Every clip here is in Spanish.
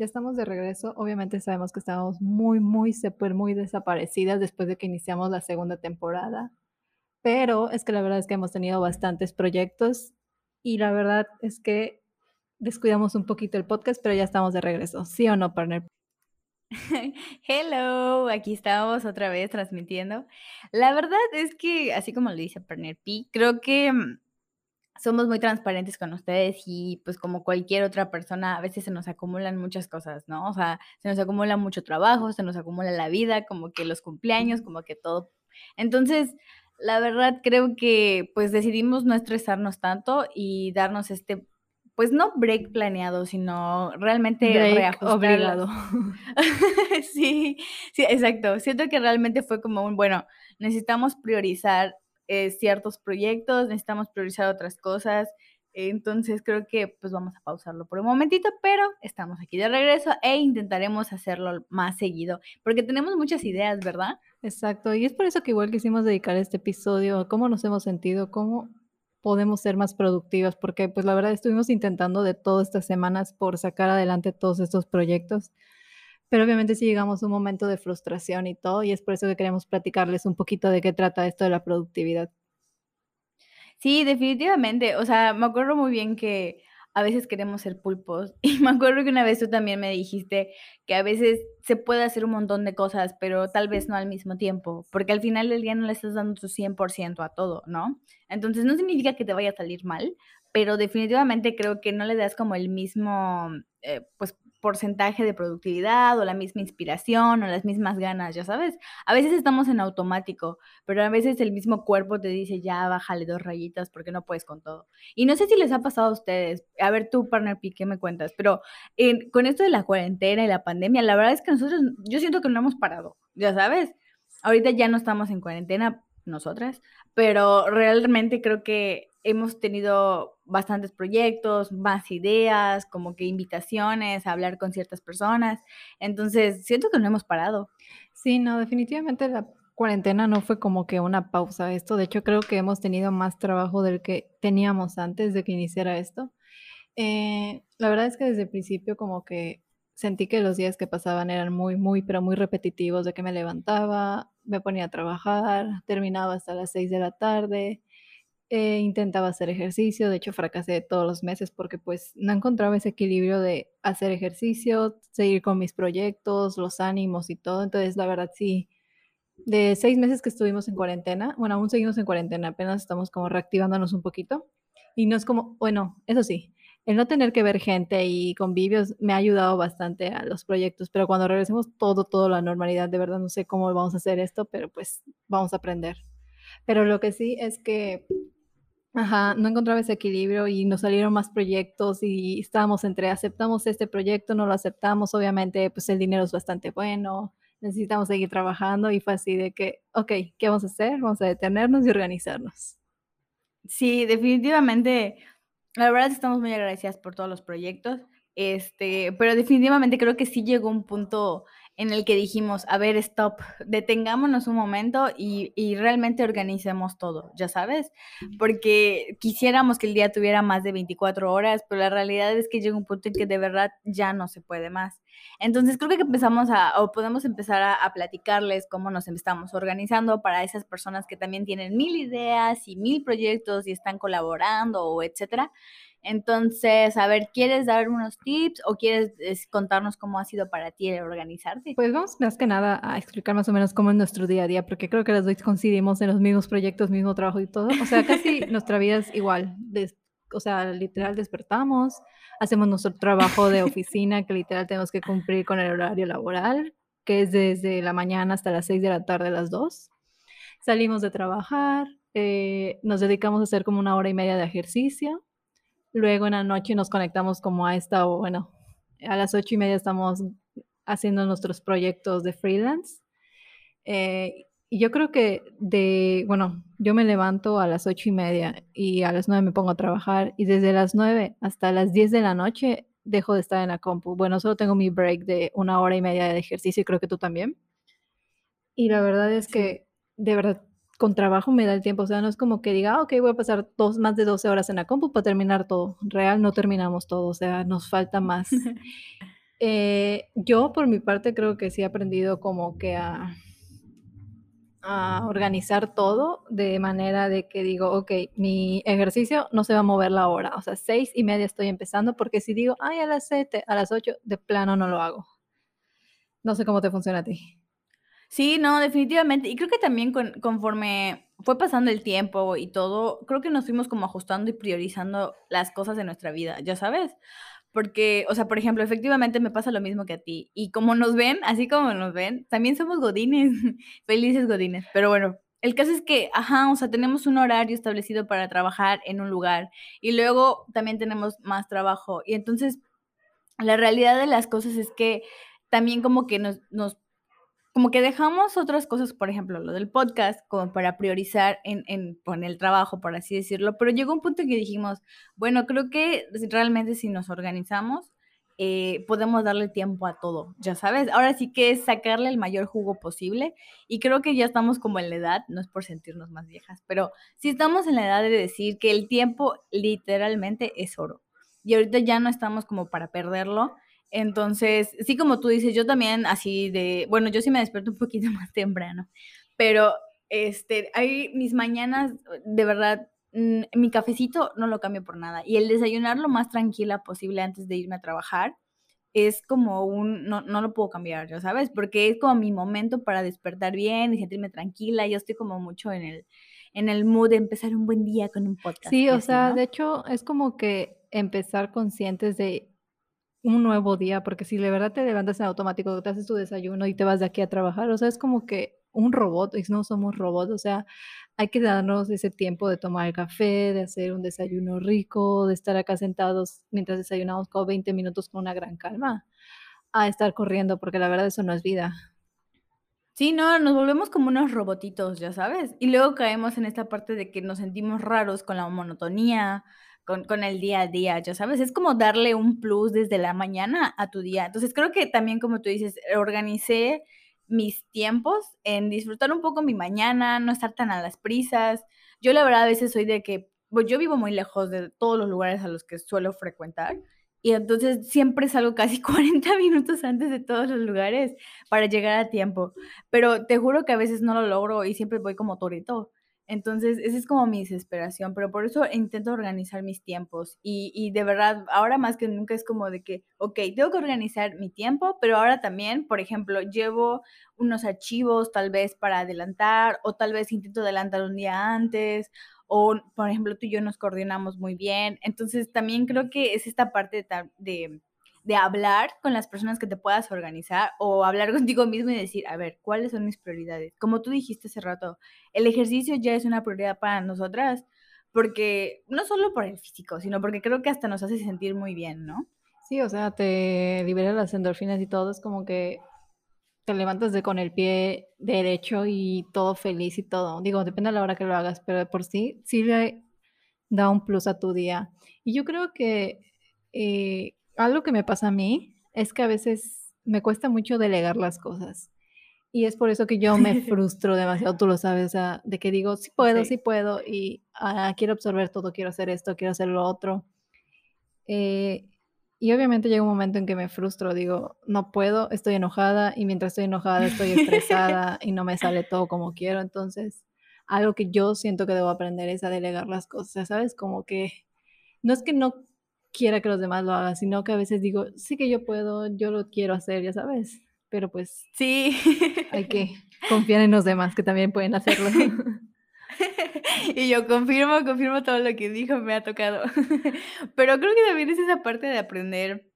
Ya estamos de regreso. Obviamente sabemos que estábamos muy, muy, súper, muy desaparecidas después de que iniciamos la segunda temporada. Pero es que la verdad es que hemos tenido bastantes proyectos y la verdad es que descuidamos un poquito el podcast, pero ya estamos de regreso. ¿Sí o no, partner? Hello, aquí estamos otra vez transmitiendo. La verdad es que, así como lo dice Partner P, creo que mm, somos muy transparentes con ustedes y pues como cualquier otra persona, a veces se nos acumulan muchas cosas, ¿no? O sea, se nos acumula mucho trabajo, se nos acumula la vida, como que los cumpleaños, como que todo. Entonces, la verdad creo que pues decidimos no estresarnos tanto y darnos este, pues no break planeado, sino realmente break obligado. sí, sí, exacto. Siento que realmente fue como un, bueno, necesitamos priorizar eh, ciertos proyectos, necesitamos priorizar otras cosas. Entonces creo que pues vamos a pausarlo por un momentito, pero estamos aquí de regreso e intentaremos hacerlo más seguido, porque tenemos muchas ideas, ¿verdad? Exacto, y es por eso que igual quisimos dedicar este episodio a cómo nos hemos sentido, cómo podemos ser más productivas, porque pues la verdad estuvimos intentando de todas estas semanas por sacar adelante todos estos proyectos, pero obviamente sí llegamos a un momento de frustración y todo, y es por eso que queremos platicarles un poquito de qué trata esto de la productividad. Sí, definitivamente, o sea, me acuerdo muy bien que a veces queremos ser pulpos. Y me acuerdo que una vez tú también me dijiste que a veces se puede hacer un montón de cosas, pero tal vez no al mismo tiempo, porque al final del día no le estás dando tu 100% a todo, ¿no? Entonces no significa que te vaya a salir mal, pero definitivamente creo que no le das como el mismo, eh, pues porcentaje de productividad o la misma inspiración o las mismas ganas, ya sabes. A veces estamos en automático, pero a veces el mismo cuerpo te dice, ya bájale dos rayitas porque no puedes con todo. Y no sé si les ha pasado a ustedes, a ver tú, partner P, ¿qué me cuentas? Pero con esto de la cuarentena y la pandemia, la verdad es que nosotros, yo siento que no hemos parado, ya sabes. Ahorita ya no estamos en cuarentena, nosotras, pero realmente creo que hemos tenido bastantes proyectos, más ideas, como que invitaciones a hablar con ciertas personas. Entonces, siento que no hemos parado. Sí, no, definitivamente la cuarentena no fue como que una pausa esto. De hecho, creo que hemos tenido más trabajo del que teníamos antes de que iniciara esto. Eh, la verdad es que desde el principio como que sentí que los días que pasaban eran muy, muy, pero muy repetitivos, de que me levantaba, me ponía a trabajar, terminaba hasta las 6 de la tarde, eh, intentaba hacer ejercicio, de hecho fracasé todos los meses porque pues no encontraba ese equilibrio de hacer ejercicio, seguir con mis proyectos, los ánimos y todo, entonces la verdad sí, de seis meses que estuvimos en cuarentena, bueno, aún seguimos en cuarentena, apenas estamos como reactivándonos un poquito y no es como, bueno, eso sí, el no tener que ver gente y convivios me ha ayudado bastante a los proyectos, pero cuando regresemos todo, todo la normalidad, de verdad no sé cómo vamos a hacer esto, pero pues vamos a aprender. Pero lo que sí es que Ajá, no encontraba ese equilibrio y nos salieron más proyectos y estábamos entre aceptamos este proyecto, no lo aceptamos, obviamente pues el dinero es bastante bueno, necesitamos seguir trabajando y fue así de que, ok, ¿qué vamos a hacer? Vamos a detenernos y organizarnos. Sí, definitivamente, la verdad estamos muy agradecidas por todos los proyectos, este, pero definitivamente creo que sí llegó un punto en el que dijimos, a ver, stop, detengámonos un momento y, y, realmente organicemos todo, ya sabes, porque quisiéramos que el día tuviera más de 24 horas, pero la realidad es que llega un punto en que de verdad ya no se puede más. Entonces creo que empezamos a, o podemos empezar a, a platicarles cómo nos estamos organizando para esas personas que también tienen mil ideas y mil proyectos y están colaborando o etcétera. Entonces, a ver, ¿quieres dar unos tips o quieres contarnos cómo ha sido para ti organizarte? Pues vamos más que nada a explicar más o menos cómo es nuestro día a día, porque creo que las dos coincidimos en los mismos proyectos, mismo trabajo y todo. O sea, casi nuestra vida es igual. o sea, literal despertamos, hacemos nuestro trabajo de oficina, que literal tenemos que cumplir con el horario laboral, que es desde la mañana hasta las 6 de la tarde, las 2. Salimos de trabajar, eh, nos dedicamos a hacer como una hora y media de ejercicio Luego en la noche nos conectamos como a esta, bueno, a las ocho y media estamos haciendo nuestros proyectos de freelance. Eh, y yo creo que de, bueno, yo me levanto a las ocho y media y a las nueve me pongo a trabajar y desde las nueve hasta las diez de la noche dejo de estar en la compu. Bueno, solo tengo mi break de una hora y media de ejercicio y creo que tú también. Y la verdad es que, de verdad, con trabajo me da el tiempo. O sea, no es como que diga, ah, ok, voy a pasar dos, más de 12 horas en la compu para terminar todo. Real, no terminamos todo. O sea, nos falta más. Eh, yo, por mi parte, creo que sí he aprendido como que a a organizar todo de manera de que digo, ok, mi ejercicio no se va a mover la hora, o sea, seis y media estoy empezando, porque si digo, ay, a las siete, a las ocho, de plano no lo hago. No sé cómo te funciona a ti. Sí, no, definitivamente. Y creo que también conforme fue pasando el tiempo y todo, creo que nos fuimos como ajustando y priorizando las cosas de nuestra vida, ya sabes. Porque, o sea, por ejemplo, efectivamente me pasa lo mismo que a ti. Y como nos ven, así como nos ven, también somos godines, felices godines. Pero bueno, el caso es que, ajá, o sea, tenemos un horario establecido para trabajar en un lugar y luego también tenemos más trabajo. Y entonces, la realidad de las cosas es que también como que nos, nos como que dejamos otras cosas, por ejemplo, lo del podcast, como para priorizar en, en, el trabajo, por así decirlo, pero llegó un punto en que dijimos, bueno, creo que realmente si nos organizamos, eh, podemos darle tiempo a todo, ya sabes, ahora sí que es sacarle el mayor jugo posible y creo que ya estamos como en la edad, no es por sentirnos más viejas, pero sí estamos en la edad de decir que el tiempo literalmente es oro. Y ahorita ya no estamos como para perderlo entonces, sí, como tú dices, yo también así de, bueno, yo sí me despierto un poquito más temprano, pero este, hay mis mañanas, de verdad, mi cafecito no lo cambio por nada. Y el desayunar lo más tranquila posible antes de irme a trabajar es como un, no, no lo puedo cambiar, ya sabes, porque es como mi momento para despertar bien y sentirme tranquila. Yo estoy como mucho en el, en el mood de empezar un buen día con un podcast. Sí, o sea, de hecho, es como que empezar conscientes de un nuevo día, porque si de verdad te levantas en automático, te haces tu desayuno y te vas de aquí a trabajar, o sea, es como que un robot, y no somos robots, o sea, hay que darnos ese tiempo de tomar el café, de hacer un desayuno rico, de estar acá sentados mientras desayunamos como 20 minutos con una gran calma, a estar corriendo, porque la verdad eso no es vida. Sí, no, nos volvemos como unos robotitos, ya sabes. Y luego caemos en esta parte de que nos sentimos raros con la monotonía, con, el día a día, ya sabes, es como darle un plus desde la mañana a tu día. Entonces creo que también, como tú dices, organicé mis tiempos en disfrutar un poco mi mañana, no estar tan a las prisas. Yo la verdad a veces soy de que, pues yo vivo muy lejos de todos los lugares a los que suelo frecuentar y entonces siempre salgo casi 40 minutos antes de todos los lugares para llegar a tiempo. Pero te juro que a veces no lo logro y siempre voy como torito. Entonces, esa es como mi desesperación, pero por eso intento organizar mis tiempos. Y, y, de verdad, ahora más que nunca es como de que, ok, tengo que organizar mi tiempo, pero ahora también, por ejemplo, llevo unos archivos tal vez para adelantar, o tal vez intento adelantar un día antes, o por ejemplo, tú y yo nos coordinamos muy bien. Entonces, también creo que es esta parte de, de de hablar con las personas que te puedas organizar o hablar contigo mismo y decir, a ver, ¿cuáles son mis prioridades? Como tú dijiste hace rato, el ejercicio ya es una prioridad para nosotras porque no solo por el físico, sino porque creo que hasta nos hace sentir muy bien, ¿no? Sí, o sea, te libera las endorfinas y todo, es como que te levantas de con el pie derecho y todo feliz y todo. Digo, depende de la hora que lo hagas, pero por sí, sí le da un plus a tu día. Y yo creo que eh, algo que me pasa a mí es que a veces me cuesta mucho delegar las cosas. Y es por eso que yo me frustro demasiado, tú lo sabes, o sea, de que digo, sí puedo, sí, puedo, y ah, quiero absorber todo, quiero hacer esto, quiero hacer lo otro. Eh, y obviamente llega un momento en que me frustro, digo, no puedo, estoy enojada, y mientras estoy enojada estoy estresada y no me sale todo como quiero. Entonces, algo que yo siento que debo aprender es a delegar las cosas, ¿sabes? Como que no es que no quiera que los demás lo hagan, sino que a veces digo, sí que yo puedo, yo lo quiero hacer, ya sabes, pero pues sí, hay que confiar en los demás que también pueden hacerlo. y yo confirmo, confirmo todo lo que dijo, me ha tocado. pero creo que también es esa parte de aprender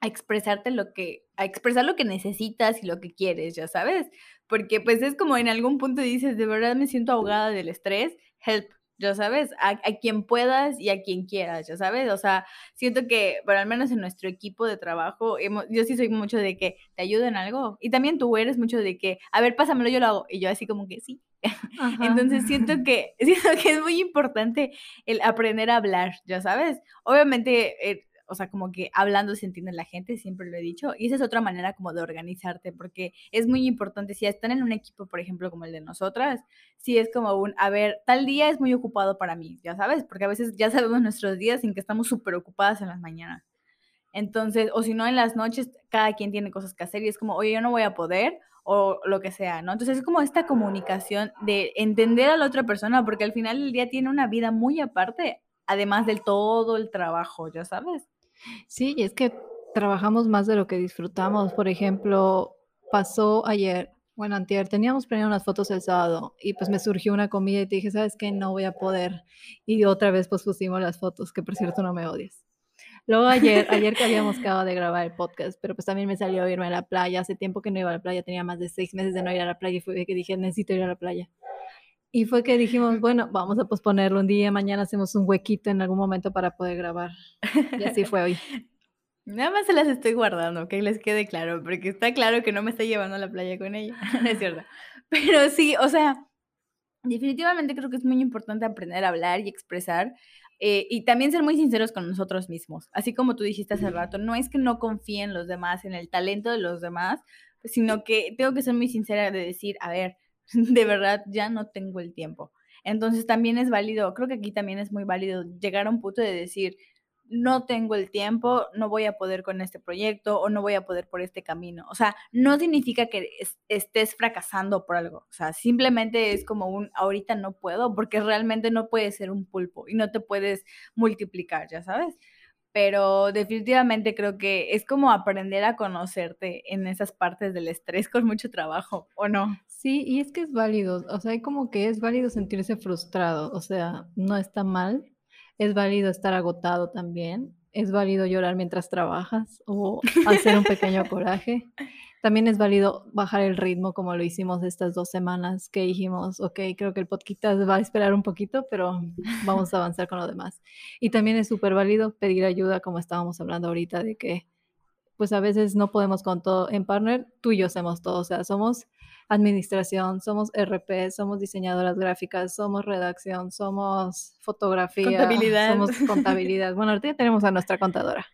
a expresarte lo que, a expresar lo que necesitas y lo que quieres, ya sabes, porque pues es como en algún punto dices, de verdad me siento ahogada del estrés, help, ya sabes, a, quien puedas y a quien quieras, ya sabes, o sea, siento que, bueno, al menos en nuestro equipo de trabajo, yo sí soy mucho de que te ayudo en algo, y también tú eres mucho de que, a ver, pásamelo, yo lo hago, y yo así como que sí. Entonces siento que, siento que es muy importante el aprender a hablar, ya sabes, obviamente... Eh, o sea, como que hablando se entiende la gente, siempre lo he dicho, y esa es otra manera como de organizarte, porque es muy importante, si están en un equipo, por ejemplo, como el de nosotras, si es como un, a ver, tal día es muy ocupado para mí, ya sabes, porque a veces ya sabemos nuestros días en que estamos súper ocupadas en las mañanas. Entonces, o si no, en las noches cada quien tiene cosas que hacer y es como, oye, yo no voy a poder o lo que sea, ¿no? Entonces es como esta comunicación de entender a la otra persona, porque al final del día tiene una vida muy aparte, además del todo el trabajo, ya sabes. Sí, y es que trabajamos más de lo que disfrutamos. Por ejemplo, pasó ayer, bueno, antier, teníamos planeado unas fotos el sábado y pues me surgió una comida y te dije, ¿sabes qué? No voy a poder. Y otra vez pues pusimos las fotos, que por cierto no me odies. Luego ayer, ayer que habíamos acabado de grabar el podcast, pero pues también me salió irme a la playa. Hace tiempo que no iba a la playa, tenía más de seis meses de no ir a la playa y fue que dije, necesito ir a la playa. Y fue que dijimos, bueno, vamos a posponerlo un día, mañana hacemos un huequito en algún momento para poder grabar. Y así fue hoy. Nada más se las estoy guardando, que les quede claro, porque está claro que no me está llevando a la playa con ella, no es cierto. Pero sí, o sea, definitivamente creo que es muy importante aprender a hablar y expresar eh, y también ser muy sinceros con nosotros mismos. Así como tú dijiste hace rato, no es que no confíe en los demás, en el talento de los demás, sino que tengo que ser muy sincera de decir, a ver, de verdad ya no tengo el tiempo. Entonces también es válido, creo que aquí también es muy válido llegar a un punto de decir, no tengo el tiempo, no voy a poder con este proyecto o no voy a poder por este camino. O sea, no significa que estés fracasando por algo. O sea, simplemente es como un ahorita no puedo porque realmente no puedes ser un pulpo y no te puedes multiplicar, ya sabes pero definitivamente creo que es como aprender a conocerte en esas partes del estrés con mucho trabajo, ¿o no? Sí, y es que es válido, o sea, como que es válido sentirse frustrado, o sea, no está mal, es válido estar agotado también, es válido llorar mientras trabajas o hacer un pequeño coraje. También es válido bajar el ritmo como lo hicimos estas dos semanas que dijimos, ok, creo que el podcast va a esperar un poquito, pero vamos a avanzar con lo demás. Y también es súper válido pedir ayuda, como estábamos hablando ahorita, de que pues a veces no podemos con todo en partner, tú y yo hacemos todo, o sea, somos administración, somos RP, somos diseñadoras gráficas, somos redacción, somos fotografía, contabilidad. somos contabilidad. Bueno, ahorita ya tenemos a nuestra contadora.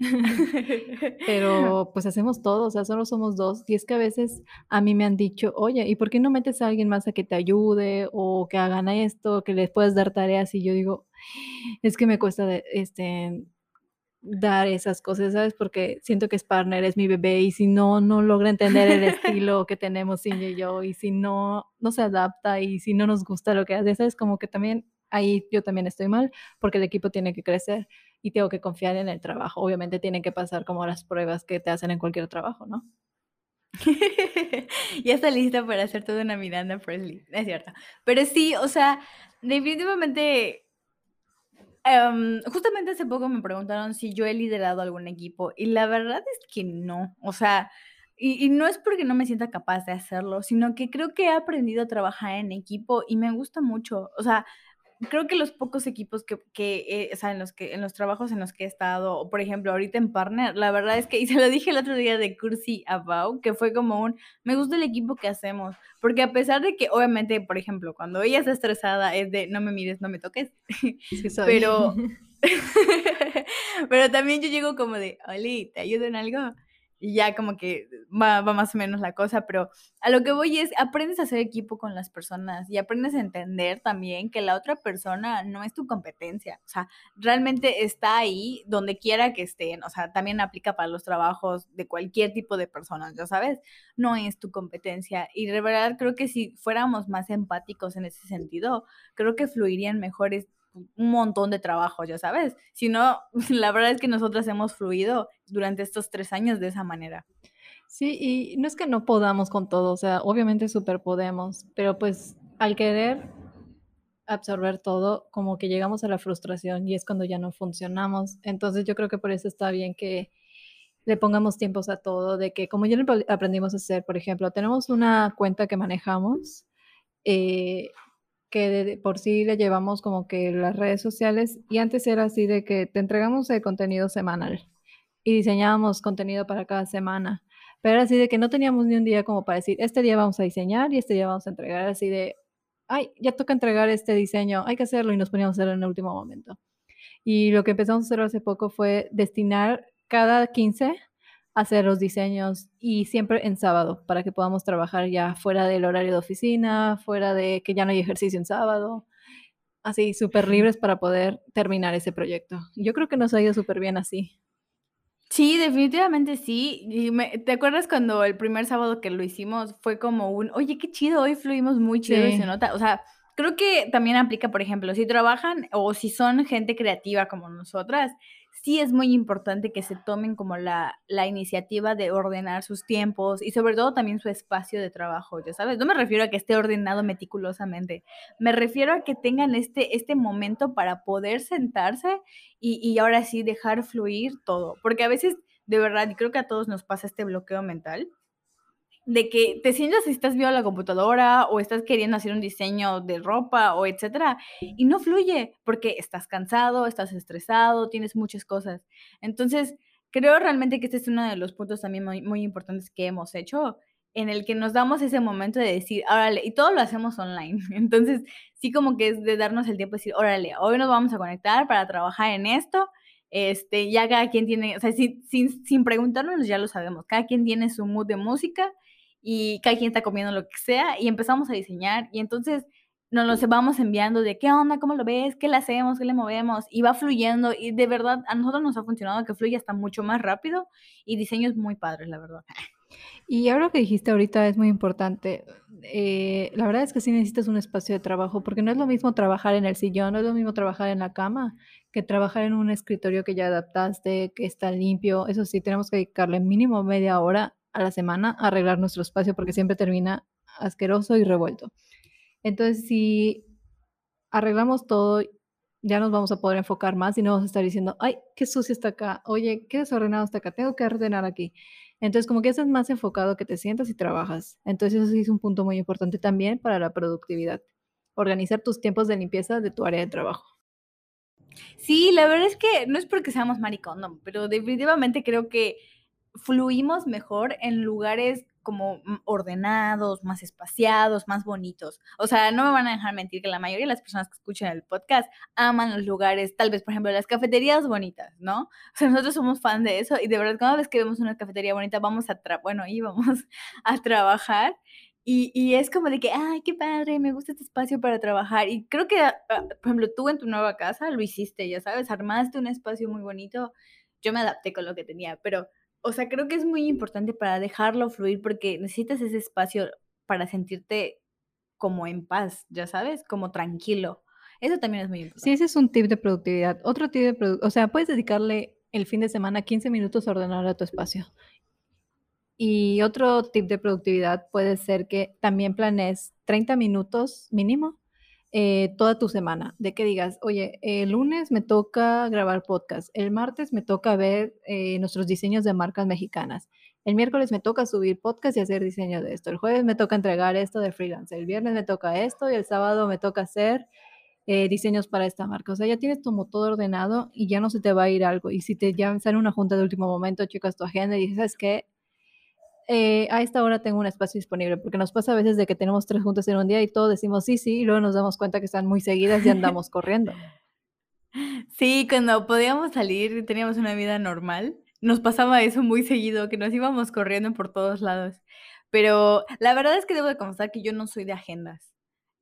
Pero pues hacemos todo, o sea, solo somos dos. Y es que a veces a mí me han dicho, oye, ¿y por qué no metes a alguien más a que te ayude o que hagan esto, que les puedes dar tareas? Y yo digo, es que me cuesta de, este, dar esas cosas, ¿sabes? Porque siento que es partner, es mi bebé y si no, no logra entender el estilo que tenemos Cindy y yo y si no, no se adapta y si no nos gusta lo que hace, ¿sabes? Como que también ahí yo también estoy mal porque el equipo tiene que crecer y tengo que confiar en el trabajo. Obviamente tienen que pasar como las pruebas que te hacen en cualquier trabajo, ¿no? ya está lista para hacer toda una Miranda Presley, es cierto. Pero sí, o sea, definitivamente, em, justamente hace poco me preguntaron si yo he liderado algún equipo y la verdad es que no, o sea, y, y, no es porque no me sienta capaz de hacerlo, sino que creo que he aprendido a trabajar en equipo y me gusta mucho, o sea, creo que los pocos equipos que, que eh, o sea, en los que en los trabajos en los que he estado, por ejemplo, ahorita en Partner, la verdad es que, y se lo dije el otro día de Cursi About, que fue como un, me gusta el equipo que hacemos, porque a pesar de que, obviamente, por ejemplo, cuando ella está estresada es de, no me mires, no me toques, pero, pero también yo llego como de, Oli, ¿te ayudo en algo? Y ya como que va, más o menos la cosa, pero a lo que voy es, aprendes a hacer equipo con las personas y aprendes a entender también que la otra persona no es tu competencia, o sea, realmente está ahí donde quiera que estén, o sea, también aplica para los trabajos de cualquier tipo de personas, ya sabes, no es tu competencia y de verdad creo que si fuéramos más empáticos en ese sentido, creo que fluirían mejores un montón de trabajo, ya sabes. Si no, la verdad es que nosotras hemos fluido durante estos tres años de esa manera. Sí, y no es que no podamos con todo, o sea, obviamente súper podemos, pero pues al querer absorber todo, como que llegamos a la frustración y es cuando ya no funcionamos. Entonces yo creo que por eso está bien que le pongamos tiempos a todo, de que como ya aprendimos a hacer, por ejemplo, tenemos una cuenta que manejamos, eh, que por sí le llevamos como que las redes sociales y antes era así de que te entregamos el contenido semanal y diseñábamos contenido para cada semana. Pero era así de que no teníamos ni un día como para decir, este día vamos a diseñar y este día vamos a entregar, así de, ay, ya toca entregar este diseño, hay que hacerlo y nos poníamos a hacerlo en el último momento. Y lo que empezamos a hacer hace poco fue destinar cada 15 a hacer los diseños y siempre en sábado para que podamos trabajar ya fuera del horario de oficina, fuera de que ya no hay ejercicio en sábado, así súper libres para poder terminar ese proyecto. Yo creo que nos ha ido súper bien así. Sí, definitivamente sí. Y ¿te acuerdas cuando el primer sábado que lo hicimos fue como un, oye, qué chido, hoy fluimos muy chido y se nota? O sea, creo que también aplica, por ejemplo, si trabajan o si son gente creativa como nosotras, sí es muy importante que se tomen como la, la, iniciativa de ordenar sus tiempos y sobre todo también su espacio de trabajo, ya sabes. No me refiero a que esté ordenado meticulosamente, me refiero a que tengan este, este momento para poder sentarse y, y ahora sí dejar fluir todo, porque a veces, de verdad, y creo que a todos nos pasa este bloqueo mental, de que te sientas si estás viendo la computadora o estás queriendo hacer un diseño de ropa o etcétera y no fluye porque estás cansado, estás estresado, tienes muchas cosas. Entonces, creo realmente que este es uno de los puntos también muy, muy importantes que hemos hecho en el que nos damos ese momento de decir, órale, y todo lo hacemos online. Entonces, sí como que es de darnos el tiempo de decir, órale, hoy nos vamos a conectar para trabajar en esto. Este, ya cada quien tiene, o sea, sin, sin, sin preguntarnos ya lo sabemos, cada quien tiene su mood de música y cada quien está comiendo lo que sea y empezamos a diseñar y entonces nos los vamos enviando de qué onda, cómo lo ves, qué le hacemos, qué le movemos y va fluyendo y de verdad a nosotros nos ha funcionado que fluye hasta mucho más rápido y diseños muy padres, la verdad. Y ahora que dijiste ahorita es muy importante. Eh, la verdad es que sí necesitas un espacio de trabajo porque no es lo mismo trabajar en el sillón, no es lo mismo trabajar en la cama que trabajar en un escritorio que ya adaptaste, que está limpio. Eso sí, tenemos que dedicarle mínimo media hora a la semana arreglar nuestro espacio porque siempre termina asqueroso y revuelto. Entonces, si arreglamos todo, ya nos vamos a poder enfocar más y no vamos a estar diciendo, ay, qué sucio está acá, oye, qué desordenado está acá, tengo que ordenar aquí. Entonces, como que eso es más enfocado que te sientas y trabajas. Entonces, eso sí es un punto muy importante también para la productividad. Organizar tus tiempos de limpieza de tu área de trabajo. Sí, la verdad es que no es porque seamos maricón, pero definitivamente creo que fluimos mejor en lugares como ordenados, más espaciados, más bonitos. O sea, no me van a dejar mentir que la mayoría de las personas que escuchan el podcast aman los lugares, tal vez, por ejemplo, las cafeterías bonitas, ¿no? O sea, nosotros somos fan de eso y de verdad cada vez que vemos una cafetería bonita vamos a, bueno, íbamos a trabajar y, y, es como de que, ay, qué padre, me gusta este espacio para trabajar. Y creo que, ah, por ejemplo, tú en tu nueva casa lo hiciste, ya sabes, armaste un espacio muy bonito. Yo me adapté con lo que tenía, pero o sea, creo que es muy importante para dejarlo fluir porque necesitas ese espacio para sentirte como en paz, ya sabes, como tranquilo. Eso también es muy importante. Sí, ese es un tip de productividad. Otro tip de productividad, o sea, puedes dedicarle el fin de semana 15 minutos a ordenar a tu espacio. Y otro tip de productividad puede ser que también planees 30 minutos mínimo eh, toda tu semana, de que digas, oye, el lunes me toca grabar podcast, el martes me toca ver eh, nuestros diseños de marcas mexicanas, el miércoles me toca subir podcast y hacer diseño de esto, el jueves me toca entregar esto de freelance, el viernes me toca esto y el sábado me toca hacer eh, diseños para esta marca. O sea, ya tienes como todo ordenado y ya no se te va a ir algo. Y si te llaman, sale una junta de último momento, checas tu agenda y dices, ¿sabes qué? Eh, a esta hora tengo un espacio disponible, porque nos pasa a veces de que tenemos tres juntas en un día y todos decimos sí, sí, y luego nos damos cuenta que están muy seguidas y andamos corriendo. Sí, cuando podíamos salir y teníamos una vida normal, nos pasaba eso muy seguido, que nos íbamos corriendo por todos lados. Pero la verdad es que debo de confesar que yo no soy de agendas.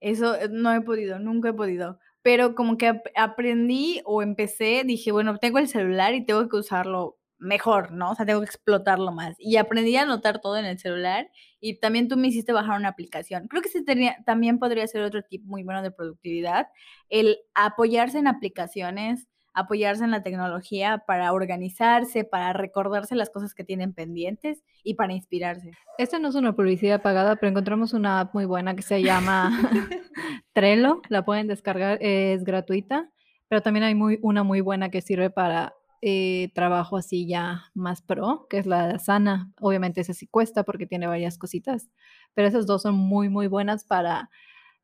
Eso eh, no he podido, nunca he podido. Pero como que aprendí o empecé, dije, bueno, tengo el celular y tengo que usarlo mejor, ¿no? O sea, tengo que explotarlo más. Y aprendí a anotar todo en el celular y también tú me hiciste bajar una aplicación. Creo que ese tenía, también podría ser otro tip muy bueno de productividad, el apoyarse en aplicaciones, apoyarse en la tecnología para organizarse, para recordarse las cosas que tienen pendientes y para inspirarse. Esta no es una publicidad pagada, pero encontramos una app muy buena que se llama Trello, la pueden descargar, es gratuita, pero también hay muy, una muy buena que sirve para eh, trabajo así ya más pro, que es la sana. Obviamente esa sí cuesta porque tiene varias cositas, pero esas dos son muy, muy buenas para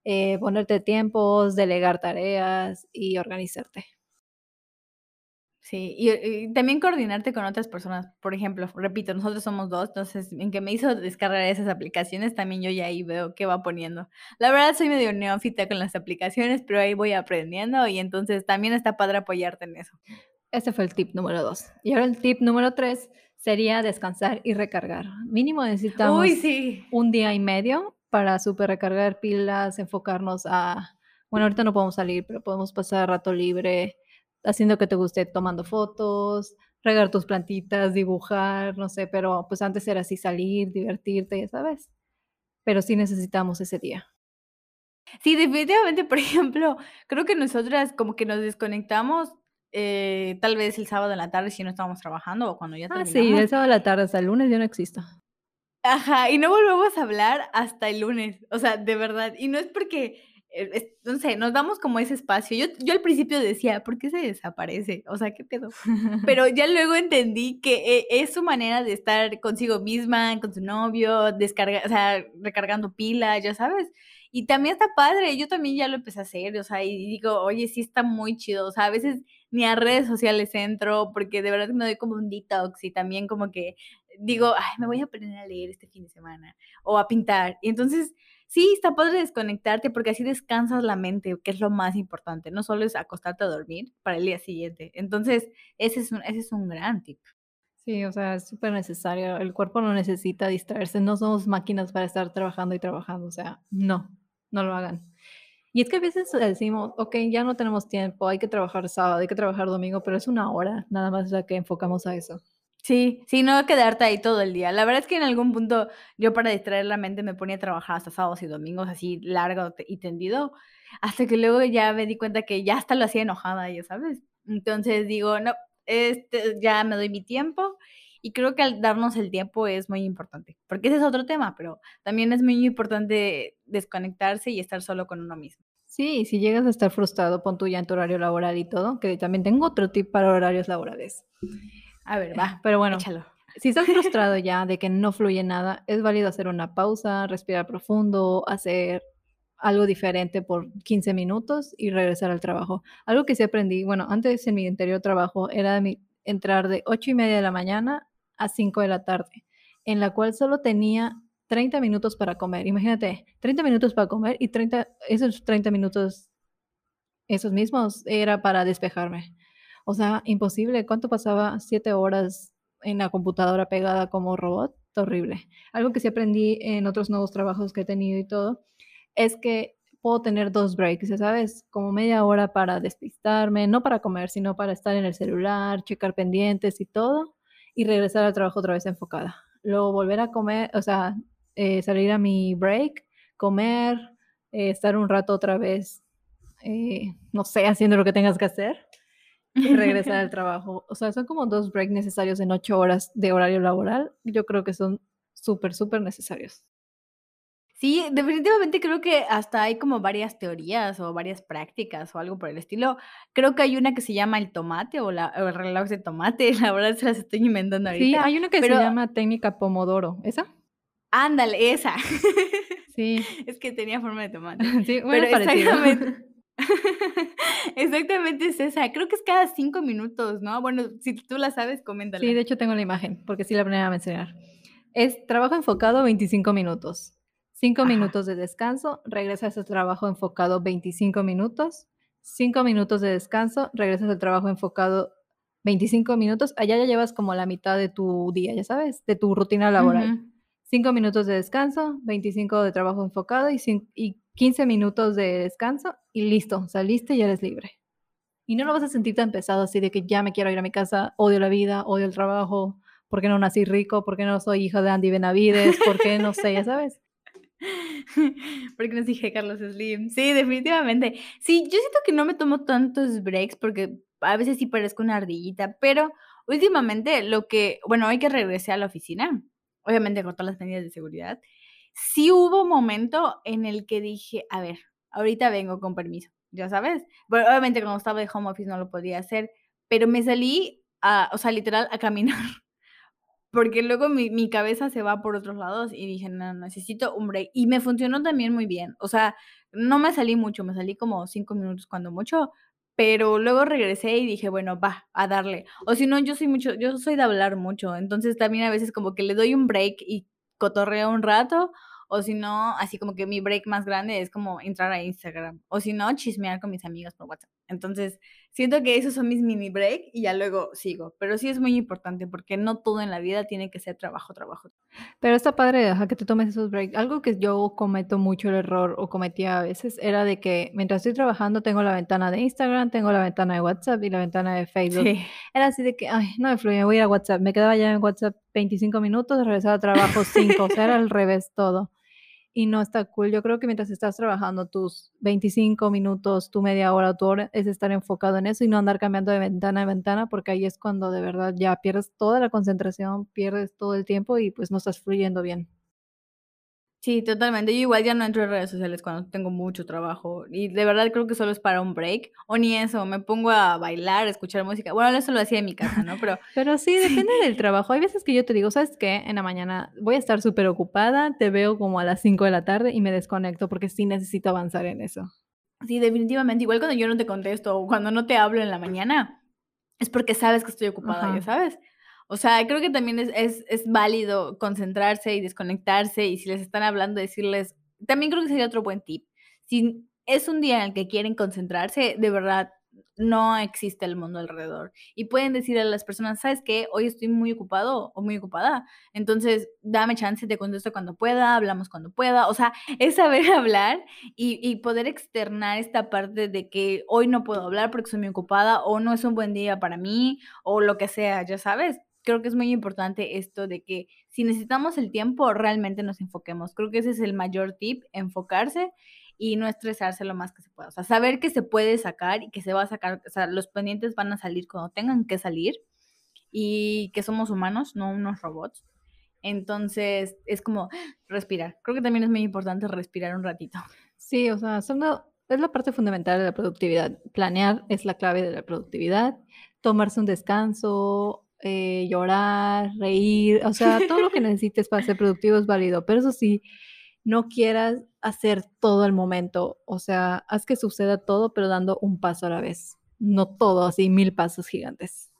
eh, ponerte tiempos, delegar tareas y organizarte. Sí, y, y, también coordinarte con otras personas. Por ejemplo, repito, nosotros somos dos, entonces en que me hizo descargar esas aplicaciones, también yo ya ahí veo qué va poniendo. La verdad soy medio neófita con las aplicaciones, pero ahí voy aprendiendo y entonces también está padre apoyarte en eso. Ese fue el tip número dos. Y ahora el tip número tres sería descansar y recargar. Mínimo necesitamos Uy, sí. un día y medio para super recargar pilas, enfocarnos a, bueno, ahorita no podemos salir, pero podemos pasar rato libre haciendo que te guste, tomando fotos, regar tus plantitas, dibujar, no sé, pero pues antes era así salir, divertirte, ya sabes. Pero sí necesitamos ese día. Sí, definitivamente, por ejemplo, creo que nosotras como que nos desconectamos eh, tal vez el sábado en la tarde si no estábamos trabajando o cuando ya Ah, terminamos. sí, el sábado a la tarde hasta el lunes yo no existo. Ajá, y no volvemos a hablar hasta el lunes, o sea, de verdad. Y no es porque, eh, es, no sé, nos damos como ese espacio. Yo, yo al principio decía, ¿por qué se desaparece? O sea, ¿qué pedo? Pero ya luego entendí que eh, es su manera de estar consigo misma, con su novio, descarga, o sea, recargando pilas, ya sabes. Y también está padre, yo también ya lo empecé a hacer, o sea, y digo, oye, sí está muy chido, o sea, a veces ni a redes sociales entro, porque de verdad me doy como un detox y también como que digo, ay, me voy a aprender a leer este fin de semana o a pintar. Y entonces, sí, está padre desconectarte porque así descansas la mente, que es lo más importante. No solo es acostarte a dormir para el día siguiente. Entonces, ese es un, ese es un gran tip. Sí, o sea, es súper necesario. El cuerpo no necesita distraerse. No somos máquinas para estar trabajando y trabajando. O sea, no, no lo hagan. Y es que a veces decimos, ok, ya no tenemos tiempo, hay que trabajar sábado, hay que trabajar domingo, pero es una hora nada más la que enfocamos a eso. Sí, sí, no quedarte ahí todo el día. La verdad es que en algún punto yo para distraer la mente me ponía a trabajar hasta sábados y domingos así largo y tendido, hasta que luego ya me di cuenta que ya hasta lo hacía enojada, ya sabes. Entonces digo, no, este, ya me doy mi tiempo y creo que al darnos el tiempo es muy importante, porque ese es otro tema, pero también es muy importante desconectarse y estar solo con uno mismo. Sí, si llegas a estar frustrado, pon tú ya en tu horario laboral y todo, que también tengo otro tip para horarios laborales. A ver, va. Pero bueno, échalo. si estás frustrado ya de que no fluye nada, es válido hacer una pausa, respirar profundo, hacer algo diferente por 15 minutos y regresar al trabajo. Algo que sí aprendí, bueno, antes en mi anterior trabajo era mi, entrar de 8 y media de la mañana a 5 de la tarde, en la cual solo tenía 30 minutos para comer. Imagínate, 30 minutos para comer y 30, esos 30 minutos, esos mismos, era para despejarme. O sea, imposible. ¿Cuánto pasaba? Siete horas en la computadora pegada como robot. Horrible. Algo que sí aprendí en otros nuevos trabajos que he tenido y todo, es que puedo tener dos breaks, ¿sabes? Como media hora para despistarme, no para comer, sino para estar en el celular, checar pendientes y todo, y regresar al trabajo otra vez enfocada. Luego volver a comer, o sea, eh, salir a mi break, comer, eh, estar un rato otra vez, eh, no sé, haciendo lo que tengas que hacer y regresar al trabajo. O sea, son como dos breaks necesarios en ocho horas de horario laboral. Yo creo que son súper, súper necesarios. Sí, definitivamente creo que hasta hay como varias teorías o varias prácticas o algo por el estilo. Creo que hay una que se llama el tomate o, la, o el reloj de tomate. La verdad se las estoy inventando ahorita. Sí, hay una que pero... se llama técnica Pomodoro. ¿Esa? Ándale, esa. Sí. es que tenía forma de tomate. Sí, bueno, pero exactamente. Exactamente es esa. Creo que es cada cinco minutos, ¿no? Bueno, si tú la sabes, coméntala. Sí, de hecho tengo la imagen, porque sí la primera a mencionar. Es trabajo enfocado 25 minutos. 5 minutos de descanso, regresas al trabajo enfocado 25 minutos. 5 minutos de descanso, regresas al trabajo enfocado 25 minutos. Allá ya llevas como la mitad de tu día, ya sabes, de tu rutina laboral. Uh -huh. 5 minutos de descanso, 25 de trabajo enfocado y, y 15 minutos de descanso y listo, saliste y eres libre. Y no lo vas a sentir tan pesado así de que ya me quiero ir a mi casa, odio la vida, odio el trabajo, ¿por qué no nací rico? ¿Por qué no soy hija de Andy Benavides? ¿Por qué no sé, ya sabes? porque nos dije Carlos Slim. Sí, definitivamente. Sí, yo siento que no me tomo tantos breaks porque a veces sí parezco una ardillita, pero últimamente lo que, bueno, hoy que regresé a la oficina, obviamente con las medidas de seguridad, sí hubo momento en el que dije, a ver, ahorita vengo con permiso, ya sabes. Bueno, obviamente cuando estaba de home office no lo podía hacer, pero me salí, a, o sea, literal, a caminar porque luego mi, mi, cabeza se va por otros lados y dije, no, necesito un break. Y me funcionó también muy bien. O sea, no me salí mucho, me salí como cinco minutos cuando mucho, pero luego regresé y dije, bueno, va, a darle. O si no, yo soy mucho, yo soy de hablar mucho, entonces también a veces como que le doy un break y cotorreo un rato, o si no, así como que mi break más grande es como entrar a Instagram, o si no, chismear con mis amigos por WhatsApp. Entonces, siento que esos son mis mini break y ya luego sigo. Pero sí es muy importante porque no todo en la vida tiene que ser trabajo, trabajo. Pero está padre, deja que te tomes esos breaks. Algo que yo cometo mucho el error o cometía a veces era de que mientras estoy trabajando tengo la ventana de Instagram, tengo la ventana de WhatsApp y la ventana de Facebook. Era así de que, ay, no me fluye, voy a ir a WhatsApp. Me quedaba ya en WhatsApp 25 minutos, regresaba a trabajo 5, o sea, era al revés todo y no está cool. Yo creo que mientras estás trabajando tus 25 minutos, tu media hora, tu hora, es estar enfocado en eso y no andar cambiando de ventana a ventana, porque ahí es cuando de verdad ya pierdes toda la concentración, pierdes todo el tiempo y pues no estás fluyendo bien. Sí, totalmente. Yo igual ya no entro en redes sociales cuando tengo mucho trabajo y de verdad creo que solo es para un break o ni eso, me pongo a bailar, a escuchar música. Bueno, eso lo hacía en mi casa, ¿no? Pero, Pero sí, depende del trabajo. Hay veces que yo te digo, ¿sabes qué? En la mañana voy a estar súper ocupada, te veo como a las 5 de la tarde y me desconecto porque sí necesito avanzar en eso. Sí, definitivamente. Igual cuando yo no te contesto o cuando no te hablo en la mañana, es porque sabes que estoy ocupada, ya sabes. O sea, creo que también es, es, es, válido concentrarse y desconectarse y si les están hablando, decirles, también creo que sería otro buen tip. Si es un día en el que quieren concentrarse, de verdad, no existe el mundo alrededor. Y pueden decir a las personas, ¿sabes qué? Hoy estoy muy ocupado o muy ocupada. Entonces, dame chance, te contesto cuando pueda, hablamos cuando pueda. O sea, es saber hablar y, y, poder externar esta parte de que hoy no puedo hablar porque soy muy ocupada o no es un buen día para mí o lo que sea, ya sabes creo que es muy importante esto de que si necesitamos el tiempo, realmente nos enfoquemos. Creo que ese es el mayor tip, enfocarse y no estresarse lo más que se pueda. O sea, saber que se puede sacar y que se va a sacar, o sea, los pendientes van a salir cuando tengan que salir y que somos humanos, no unos robots. Entonces, es como respirar. Creo que también es muy importante respirar un ratito. Sí, o sea, es la parte fundamental de la productividad. Planear es la clave de la productividad. Tomarse un descanso, eh, llorar, reír, o sea, todo lo que necesites para ser productivo es válido, pero eso sí, no quieras hacer todo el momento, o sea, haz que suceda todo, pero dando un paso a la vez, no todo así, mil pasos gigantes.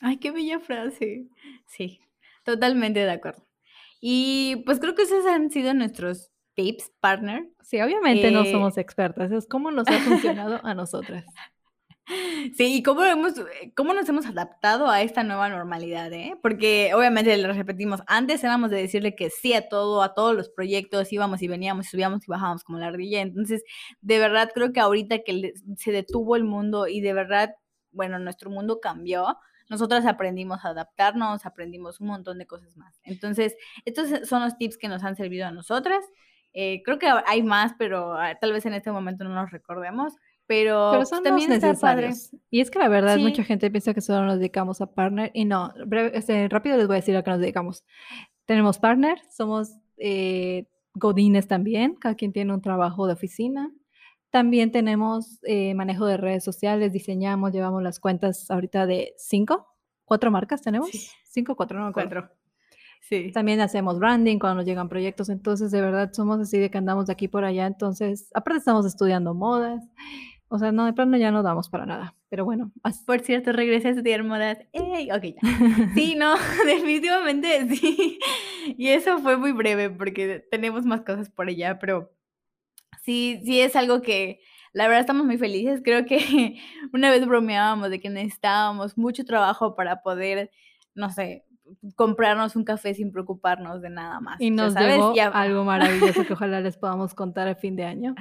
Ay, qué bella frase. Sí, totalmente de acuerdo. Y pues creo que esos han sido nuestros tips, partner. Sí, obviamente no eh, somos expertas, es como nos ha funcionado a nosotras. Sí, y cómo, hemos, eh, cómo nos hemos adaptado a esta nueva normalidad, ¿eh? Porque obviamente lo repetimos, antes éramos de decirle que sí a todo, a todos los proyectos, íbamos y veníamos, subíamos y bajábamos como la ardilla. Entonces, de verdad creo que ahorita que se detuvo el mundo y de verdad, bueno, nuestro mundo cambió, nosotras aprendimos a adaptarnos, aprendimos un montón de cosas más. Entonces, estos son los tips que nos han servido a nosotras. Eh, creo que hay más, pero ah, tal vez en este momento no los recordemos pero, pues, son también necesarios. Y es que la verdad, mucha gente piensa que solo nos dedicamos a partner y no, este, rápido les voy a decir a qué nos dedicamos. Tenemos partner, somos eh, godines también, cada quien tiene un trabajo de oficina. También tenemos eh, manejo de redes sociales, diseñamos, llevamos las cuentas ahorita de cinco, cuatro marcas tenemos. Cinco, cuatro, no cuatro. Sí. También hacemos branding cuando nos llegan proyectos, entonces de verdad somos así de que andamos de aquí por allá, entonces aparte estamos estudiando modas, o sea, no, de plano ya no damos para nada. Pero bueno. Por cierto, regresé a estudiar modas. ¡Ey! Ok, ya. Sí, no, definitivamente sí. Y eso fue muy breve porque tenemos más cosas por allá, pero sí, sí es algo que la verdad estamos muy felices. Creo que una vez bromeábamos de que necesitábamos mucho trabajo para poder, no sé, comprarnos un café sin preocuparnos de nada más. Y nos ¿sabes? algo maravilloso que ojalá les podamos contar a fin de año.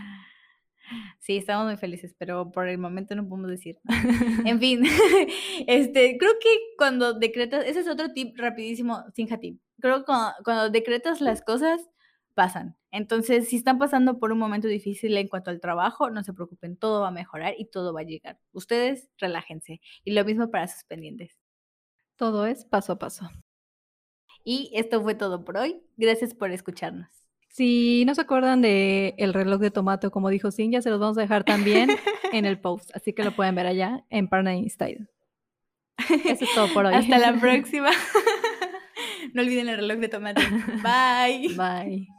Sí, estamos muy felices, pero por el momento no podemos decir. en fin, este, creo que cuando decretas, ese es otro tip rapidísimo, sin tip. Creo que cuando, decretas las cosas, pasan. Entonces, si están pasando por un momento difícil en cuanto al trabajo, no se preocupen, todo va a mejorar y todo va a llegar. Ustedes relájense. Y lo mismo para sus pendientes. Todo es paso a paso. Y esto fue todo por hoy. Gracias por escucharnos. Si no se acuerdan de el reloj de tomato, como dijo Sin, ya se los vamos a dejar también en el post, así que lo pueden ver allá en Partner Style. Eso es todo por hoy. Hasta la próxima. No olviden el reloj de tomate. Bye. Bye.